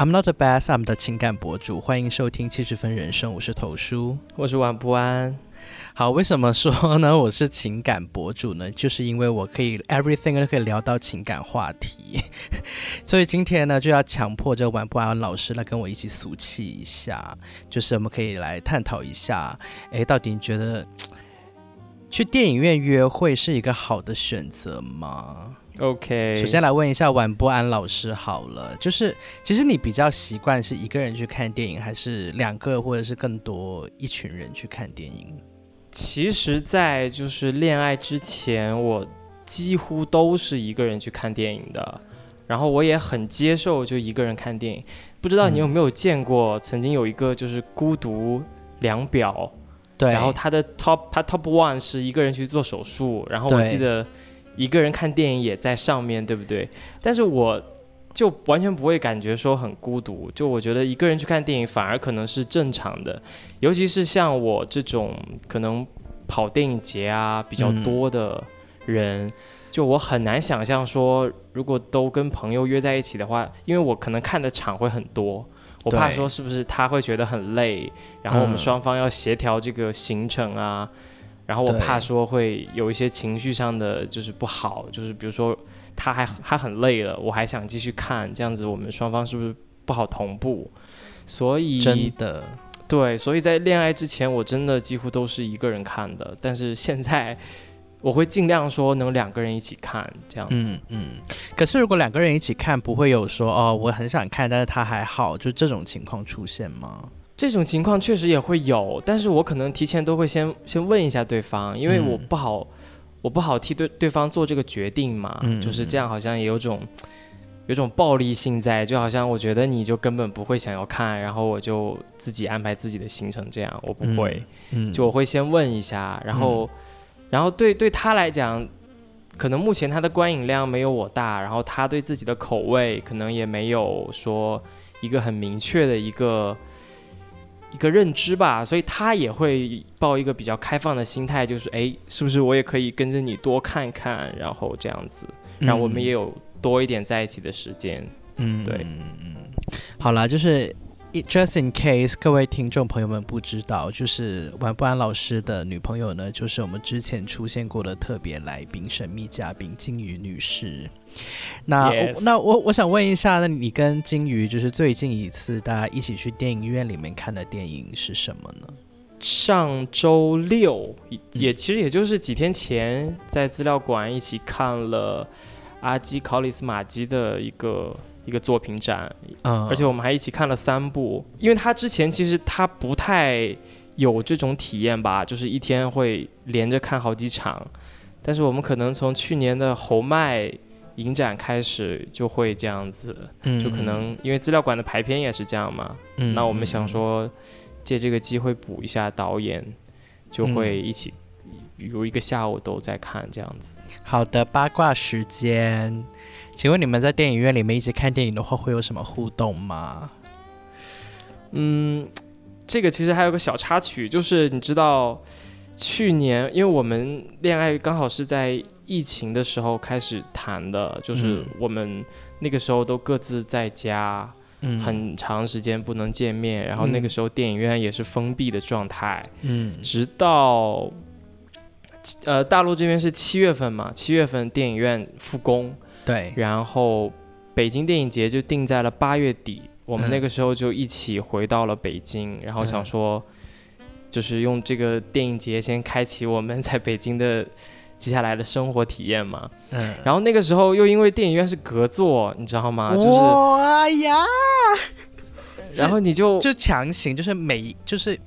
I'm not A Bass，I'm 的情感博主，欢迎收听七十分人生，我是头叔，我是晚不安。好，为什么说呢？我是情感博主呢？就是因为我可以 everything 都可以聊到情感话题，所以今天呢就要强迫这个晚不安老师来跟我一起俗气一下，就是我们可以来探讨一下，哎，到底你觉得去电影院约会是一个好的选择吗？OK，首先来问一下晚不安老师好了，就是其实你比较习惯是一个人去看电影，还是两个或者是更多一群人去看电影？其实，在就是恋爱之前，我几乎都是一个人去看电影的，然后我也很接受就一个人看电影。不知道你有没有见过，曾经有一个就是孤独量表，对，然后他的 top 他 top one 是一个人去做手术，然后我记得。一个人看电影也在上面对不对？但是我就完全不会感觉说很孤独，就我觉得一个人去看电影反而可能是正常的，尤其是像我这种可能跑电影节啊比较多的人，就我很难想象说如果都跟朋友约在一起的话，因为我可能看的场会很多，我怕说是不是他会觉得很累，然后我们双方要协调这个行程啊。然后我怕说会有一些情绪上的就是不好，就是比如说他还还很累了，我还想继续看，这样子我们双方是不是不好同步？所以真的对，所以在恋爱之前我真的几乎都是一个人看的，但是现在我会尽量说能两个人一起看这样子。嗯嗯。可是如果两个人一起看，不会有说哦我很想看，但是他还好，就这种情况出现吗？这种情况确实也会有，但是我可能提前都会先先问一下对方，因为我不好，我不好替对对方做这个决定嘛，就是这样，好像也有种有种暴力性在，就好像我觉得你就根本不会想要看，然后我就自己安排自己的行程，这样我不会，就我会先问一下，然后然后对对他来讲，可能目前他的观影量没有我大，然后他对自己的口味可能也没有说一个很明确的一个。一个认知吧，所以他也会抱一个比较开放的心态，就是哎，是不是我也可以跟着你多看看，然后这样子，让我们也有多一点在一起的时间。嗯，对，嗯嗯，好了，就是。Just in case，各位听众朋友们不知道，就是晚不安老师的女朋友呢，就是我们之前出现过的特别来宾、神秘嘉宾金鱼女士。那那我我想问一下，那你跟金鱼就是最近一次大家一起去电影院里面看的电影是什么呢？上周六，也其实也就是几天前，在资料馆一起看了阿基考里斯马基的一个。一个作品展，嗯，而且我们还一起看了三部，因为他之前其实他不太有这种体验吧，就是一天会连着看好几场，但是我们可能从去年的侯麦影展开始就会这样子，就可能因为资料馆的排片也是这样嘛，嗯，那我们想说借这个机会补一下导演，就会一起有一个下午都在看这样子。好的，八卦时间。请问你们在电影院里面一起看电影的话，会有什么互动吗？嗯，这个其实还有个小插曲，就是你知道，去年因为我们恋爱刚好是在疫情的时候开始谈的，就是我们那个时候都各自在家，嗯很长时间不能见面，然后那个时候电影院也是封闭的状态，嗯，直到呃大陆这边是七月份嘛，七月份电影院复工。对，然后北京电影节就定在了八月底，我们那个时候就一起回到了北京，然后想说，就是用这个电影节先开启我们在北京的接下来的生活体验嘛。嗯，然后那个时候又因为电影院是隔座，你知道吗？就是哎呀，然后你就就强行就是每就是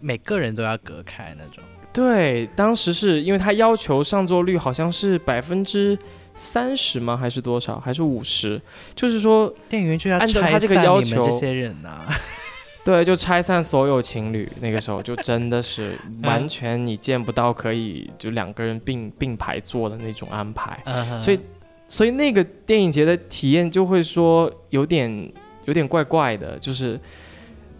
每个人都要隔开那种。对，当时是因为他要求上座率好像是百分之。三十吗？还是多少？还是五十？就是说，电影院就要按照他这个要求，这些人呐，对，就拆散所有情侣。那个时候就真的是完全你见不到可以就两个人并并排坐的那种安排。所以，所以那个电影节的体验就会说有点有点怪怪的，就是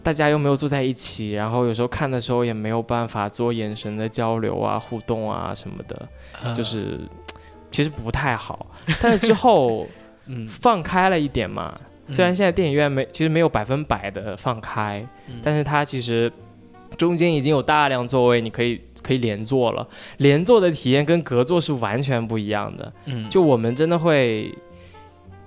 大家又没有坐在一起，然后有时候看的时候也没有办法做眼神的交流啊、互动啊什么的，就是其实不太好。但是之后，嗯，放开了一点嘛。虽然现在电影院没，其实没有百分百的放开，但是它其实中间已经有大量座位，你可以可以连坐了。连坐的体验跟隔座是完全不一样的。嗯，就我们真的会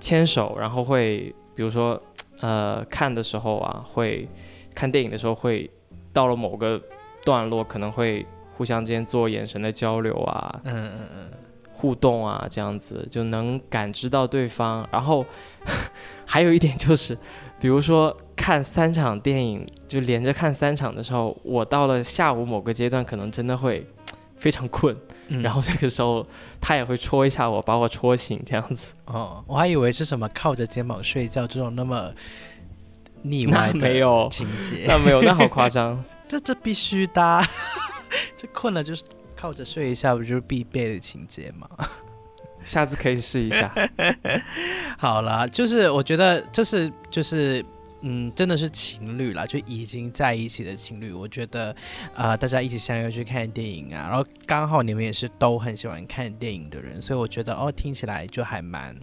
牵手，然后会比如说。呃，看的时候啊，会看电影的时候会到了某个段落，可能会互相之间做眼神的交流啊，嗯嗯嗯，互动啊，这样子就能感知到对方。然后 还有一点就是，比如说看三场电影，就连着看三场的时候，我到了下午某个阶段，可能真的会非常困。然后这个时候，他也会戳一下我，把我戳醒，这样子。哦，我还以为是什么靠着肩膀睡觉这种那么腻歪的情节。那没有，那好夸张。这这必须的，这困了就是靠着睡一下，不就是必备的情节吗？下次可以试一下。好了，就是我觉得这是就是。嗯，真的是情侣了，就已经在一起的情侣。我觉得，呃，大家一起相约去看电影啊，然后刚好你们也是都很喜欢看电影的人，所以我觉得哦，听起来就还蛮。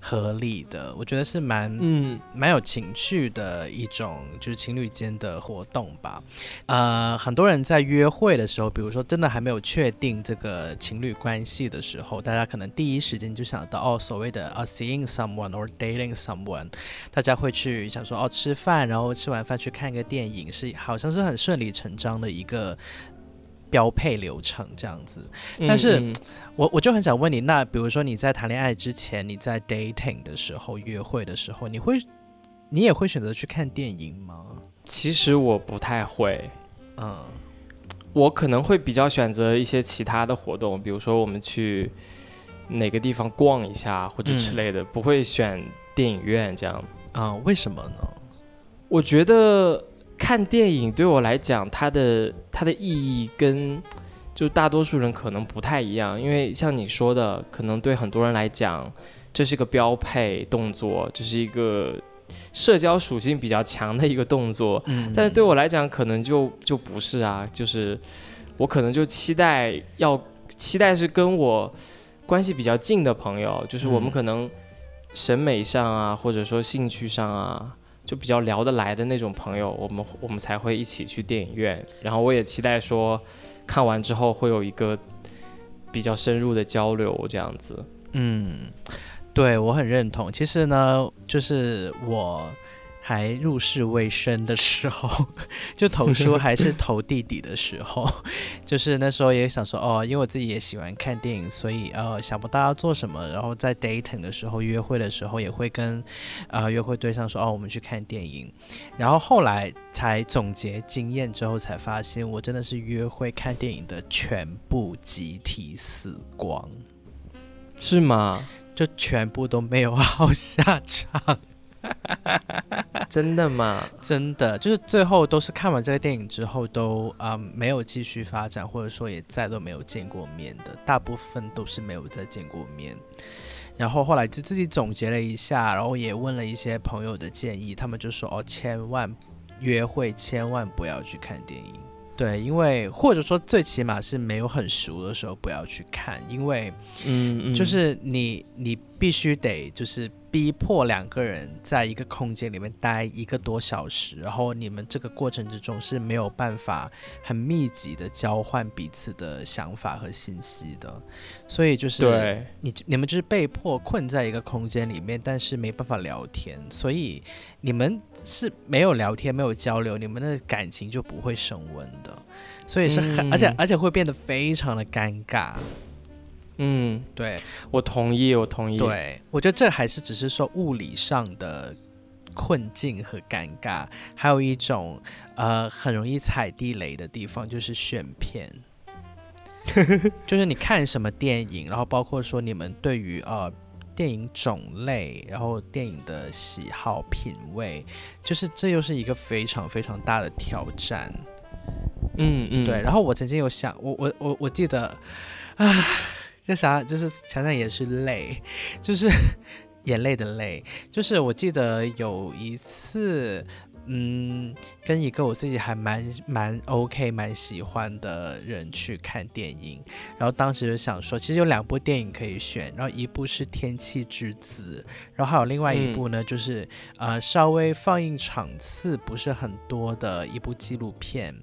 合理的，我觉得是蛮嗯蛮有情趣的一种，就是情侣间的活动吧。呃，很多人在约会的时候，比如说真的还没有确定这个情侣关系的时候，大家可能第一时间就想到哦，所谓的啊 seeing someone or dating someone，大家会去想说哦吃饭，然后吃完饭去看个电影，是好像是很顺理成章的一个。标配流程这样子，但是我我就很想问你，那比如说你在谈恋爱之前，你在 dating 的时候，约会的时候，你会你也会选择去看电影吗？其实我不太会，嗯，我可能会比较选择一些其他的活动，比如说我们去哪个地方逛一下或者之类的，不会选电影院这样啊？为什么呢？我觉得。看电影对我来讲，它的它的意义跟就大多数人可能不太一样，因为像你说的，可能对很多人来讲，这是个标配动作，这是一个社交属性比较强的一个动作。嗯，但是对我来讲，可能就就不是啊，就是我可能就期待要期待是跟我关系比较近的朋友，就是我们可能审美上啊，或者说兴趣上啊。就比较聊得来的那种朋友，我们我们才会一起去电影院。然后我也期待说，看完之后会有一个比较深入的交流，这样子。嗯，对我很认同。其实呢，就是我。还入世未深的时候，就投书还是投弟弟的时候，就是那时候也想说哦，因为我自己也喜欢看电影，所以呃想不到要做什么，然后在 dating 的时候约会的时候也会跟呃约会对象说哦，我们去看电影，然后后来才总结经验之后才发现，我真的是约会看电影的全部集体死光，是吗？就全部都没有好下场。真的吗？真的，就是最后都是看完这个电影之后都啊没有继续发展，或者说也再都没有见过面的，大部分都是没有再见过面。然后后来就自己总结了一下，然后也问了一些朋友的建议，他们就说哦，千万约会千万不要去看电影，对，因为或者说最起码是没有很熟的时候不要去看，因为嗯，就是你你必须得就是。逼迫两个人在一个空间里面待一个多小时，然后你们这个过程之中是没有办法很密集的交换彼此的想法和信息的，所以就是对你你们就是被迫困在一个空间里面，但是没办法聊天，所以你们是没有聊天、没有交流，你们的感情就不会升温的，所以是很而且而且会变得非常的尴尬。嗯，对，我同意，我同意。对，我觉得这还是只是说物理上的困境和尴尬，还有一种呃很容易踩地雷的地方，就是选片，就是你看什么电影，然后包括说你们对于呃电影种类，然后电影的喜好品味，就是这又是一个非常非常大的挑战。嗯嗯，对。然后我曾经有想，我我我我记得，啊。那啥？就是想想也是泪，就是 眼泪的泪。就是我记得有一次，嗯，跟一个我自己还蛮蛮 OK、蛮喜欢的人去看电影，然后当时就想说，其实有两部电影可以选，然后一部是《天气之子》，然后还有另外一部呢，就是呃稍微放映场次不是很多的一部纪录片。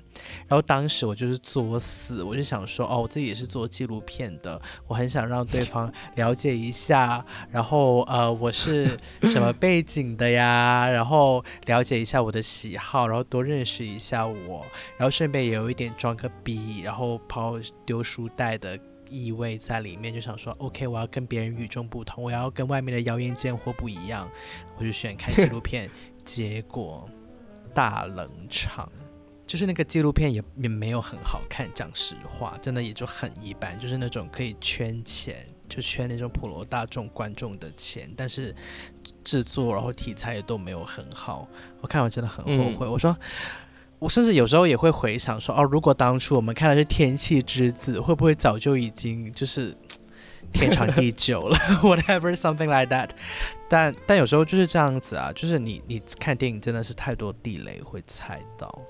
然后当时我就是作死，我就想说，哦，我自己也是做纪录片的，我很想让对方了解一下，然后呃，我是什么背景的呀，然后了解一下我的喜好，然后多认识一下我，然后顺便也有一点装个逼，然后抛丢书袋的意味在里面，就想说，OK，我要跟别人与众不同，我要跟外面的谣言贱货不一样，我就选看纪录片，结果大冷场。就是那个纪录片也也没有很好看，讲实话，真的也就很一般，就是那种可以圈钱，就圈那种普罗大众观众的钱，但是制作然后题材也都没有很好。我看完真的很后悔。我说，我甚至有时候也会回想说，哦，如果当初我们看的是《天气之子》，会不会早就已经就是天长地久了？Whatever something like that。但但有时候就是这样子啊，就是你你看电影真的是太多地雷会踩到。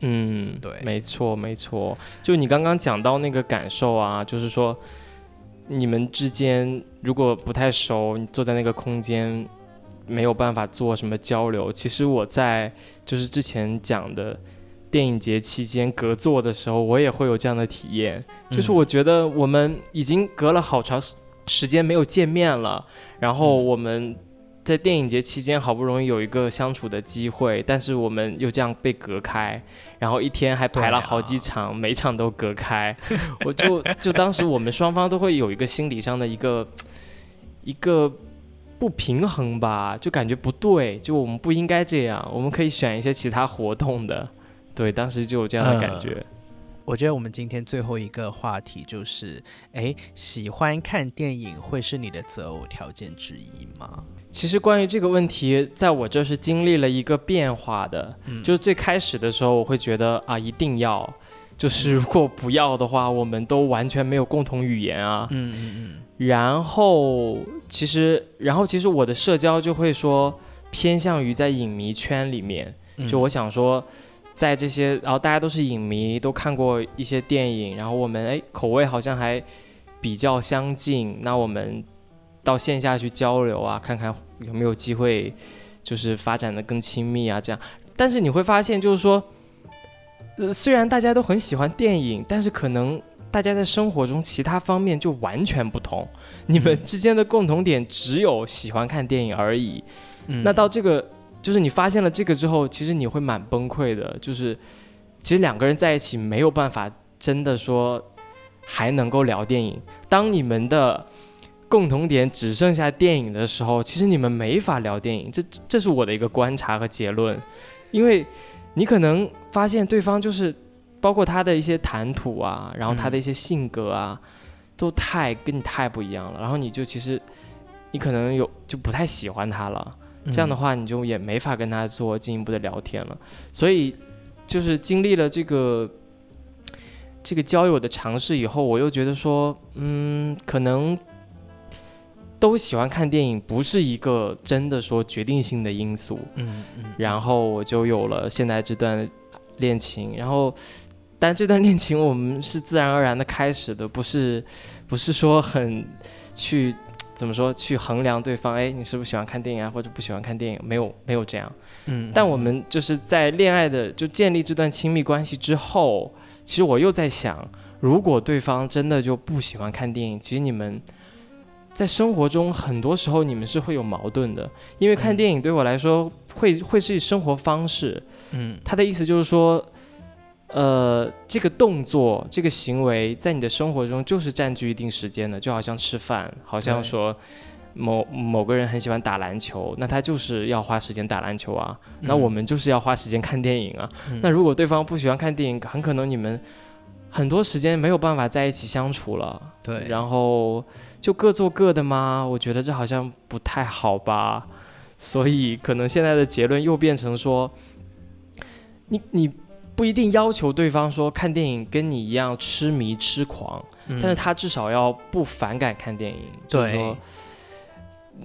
嗯，对，没错，没错。就你刚刚讲到那个感受啊，就是说，你们之间如果不太熟，你坐在那个空间，没有办法做什么交流。其实我在就是之前讲的电影节期间隔座的时候，我也会有这样的体验。就是我觉得我们已经隔了好长时间没有见面了，然后我们。在电影节期间，好不容易有一个相处的机会，但是我们又这样被隔开，然后一天还排了好几场，每场都隔开，我就就当时我们双方都会有一个心理上的一个一个不平衡吧，就感觉不对，就我们不应该这样，我们可以选一些其他活动的，对，当时就有这样的感觉。我觉得我们今天最后一个话题就是，哎，喜欢看电影会是你的择偶条件之一吗？其实关于这个问题，在我这是经历了一个变化的，就是最开始的时候，我会觉得啊，一定要，就是如果不要的话，我们都完全没有共同语言啊。嗯嗯嗯。然后其实，然后其实我的社交就会说偏向于在影迷圈里面，就我想说。在这些，然后大家都是影迷，都看过一些电影，然后我们哎口味好像还比较相近，那我们到线下去交流啊，看看有没有机会，就是发展的更亲密啊这样。但是你会发现，就是说，呃，虽然大家都很喜欢电影，但是可能大家在生活中其他方面就完全不同，你们之间的共同点只有喜欢看电影而已。那到这个。就是你发现了这个之后，其实你会蛮崩溃的。就是其实两个人在一起没有办法真的说还能够聊电影。当你们的共同点只剩下电影的时候，其实你们没法聊电影。这这是我的一个观察和结论。因为你可能发现对方就是包括他的一些谈吐啊，然后他的一些性格啊，都太跟你太不一样了。然后你就其实你可能有就不太喜欢他了。这样的话，你就也没法跟他做进一步的聊天了。所以，就是经历了这个这个交友的尝试以后，我又觉得说，嗯，可能都喜欢看电影，不是一个真的说决定性的因素。嗯嗯。然后我就有了现在这段恋情。然后，但这段恋情我们是自然而然的开始的，不是不是说很去。怎么说去衡量对方？哎，你是不是喜欢看电影啊，或者不喜欢看电影？没有，没有这样。嗯。但我们就是在恋爱的就建立这段亲密关系之后，其实我又在想，如果对方真的就不喜欢看电影，其实你们在生活中很多时候你们是会有矛盾的，因为看电影对我来说会会是生活方式。嗯。他的意思就是说。呃，这个动作、这个行为，在你的生活中就是占据一定时间的，就好像吃饭，好像说某某个人很喜欢打篮球，那他就是要花时间打篮球啊。那我们就是要花时间看电影啊。那如果对方不喜欢看电影，很可能你们很多时间没有办法在一起相处了。对，然后就各做各的吗？我觉得这好像不太好吧。所以可能现在的结论又变成说，你你。不一定要求对方说看电影跟你一样痴迷痴狂，但是他至少要不反感看电影。就是说，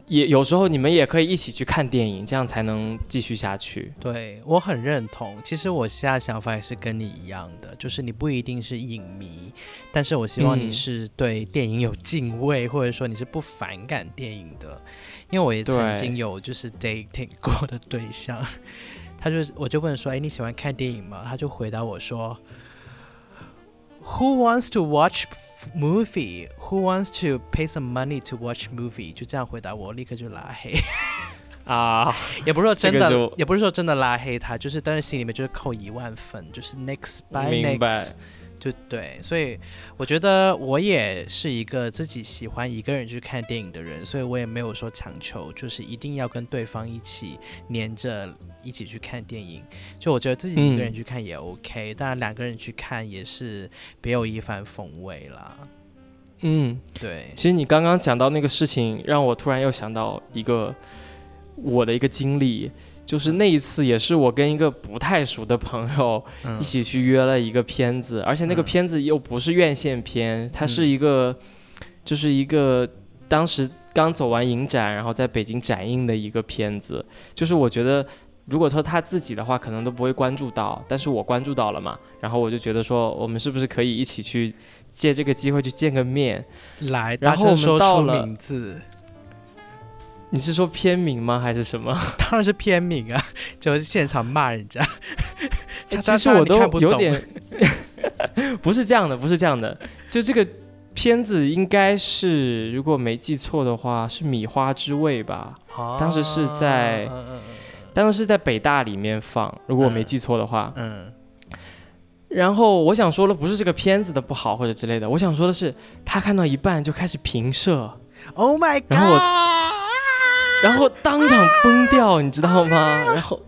也有时候你们也可以一起去看电影，这样才能继续下去。对我很认同。其实我现在想法也是跟你一样的，就是你不一定是影迷，但是我希望你是对电影有敬畏，或者说你是不反感电影的。因为我也曾经有就是 dating 过的对象，他就我就问说，哎，你喜欢看电影吗？他就回答我说，Who wants to watch？” watch？Movie who wants to pay some money to watch movie？就这样回答我，立刻就拉黑啊！也不是说真的，也不是说真的拉黑他，就是但是心里面就是扣一万分，就是 next by next。就对，所以我觉得我也是一个自己喜欢一个人去看电影的人，所以我也没有说强求，就是一定要跟对方一起黏着一起去看电影。就我觉得自己一个人去看也 OK，当然两个人去看也是别有一番风味啦。嗯，对。其实你刚刚讲到那个事情，让我突然又想到一个我的一个经历。就是那一次，也是我跟一个不太熟的朋友一起去约了一个片子，而且那个片子又不是院线片，它是一个，就是一个当时刚走完影展，然后在北京展映的一个片子。就是我觉得，如果说他自己的话，可能都不会关注到，但是我关注到了嘛。然后我就觉得说，我们是不是可以一起去借这个机会去见个面？来，然后我们到了名字。你是说片名吗？还是什么？当然是片名啊！就是现场骂人家。其实我都有点，不是这样的，不是这样的。就这个片子应该是，如果没记错的话，是《米花之味》吧？当时是在，当时是在北大里面放，如果我没记错的话。嗯。然后我想说的不是这个片子的不好或者之类的，我想说的是，他看到一半就开始平射。Oh my god！然后我。然后当场崩掉，你知道吗？然后，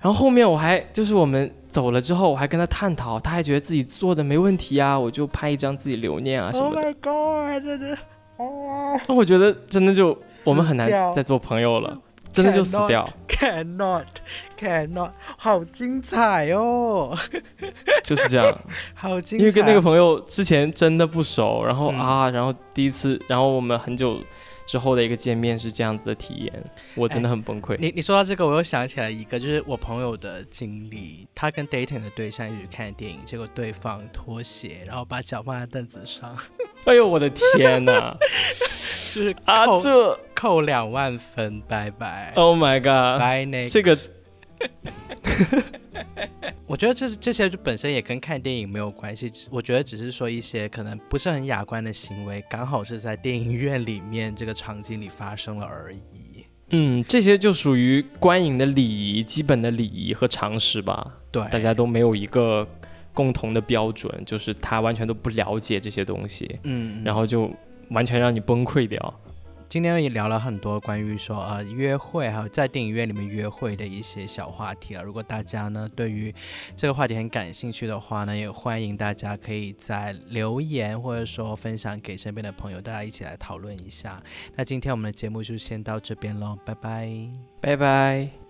然后后面我还就是我们走了之后，我还跟他探讨，他还觉得自己做的没问题啊，我就拍一张自己留念啊什么的。Oh my god！真的，哦。那我觉得真的就我们很难再做朋友了，真的就死掉。Cannot，cannot，好精彩哦！就是这样，好精彩。因为跟那个朋友之前真的不熟，然后啊，然后第一次，然后我们很久。之后的一个见面是这样子的体验，我真的很崩溃。你你说到这个，我又想起来一个，就是我朋友的经历。他跟 dating 的对象一起看电影，结果对方脱鞋，然后把脚放在凳子上。哎呦我的天哪！就是啊，这扣两万分，拜拜。Oh my god！拜那这个。我觉得这这些就本身也跟看电影没有关系，我觉得只是说一些可能不是很雅观的行为，刚好是在电影院里面这个场景里发生了而已。嗯，这些就属于观影的礼仪，基本的礼仪和常识吧。对，大家都没有一个共同的标准，就是他完全都不了解这些东西，嗯，然后就完全让你崩溃掉。今天也聊了很多关于说呃约会，还有在电影院里面约会的一些小话题了。如果大家呢对于这个话题很感兴趣的话呢，也欢迎大家可以在留言或者说分享给身边的朋友，大家一起来讨论一下。那今天我们的节目就先到这边喽，拜拜，拜拜。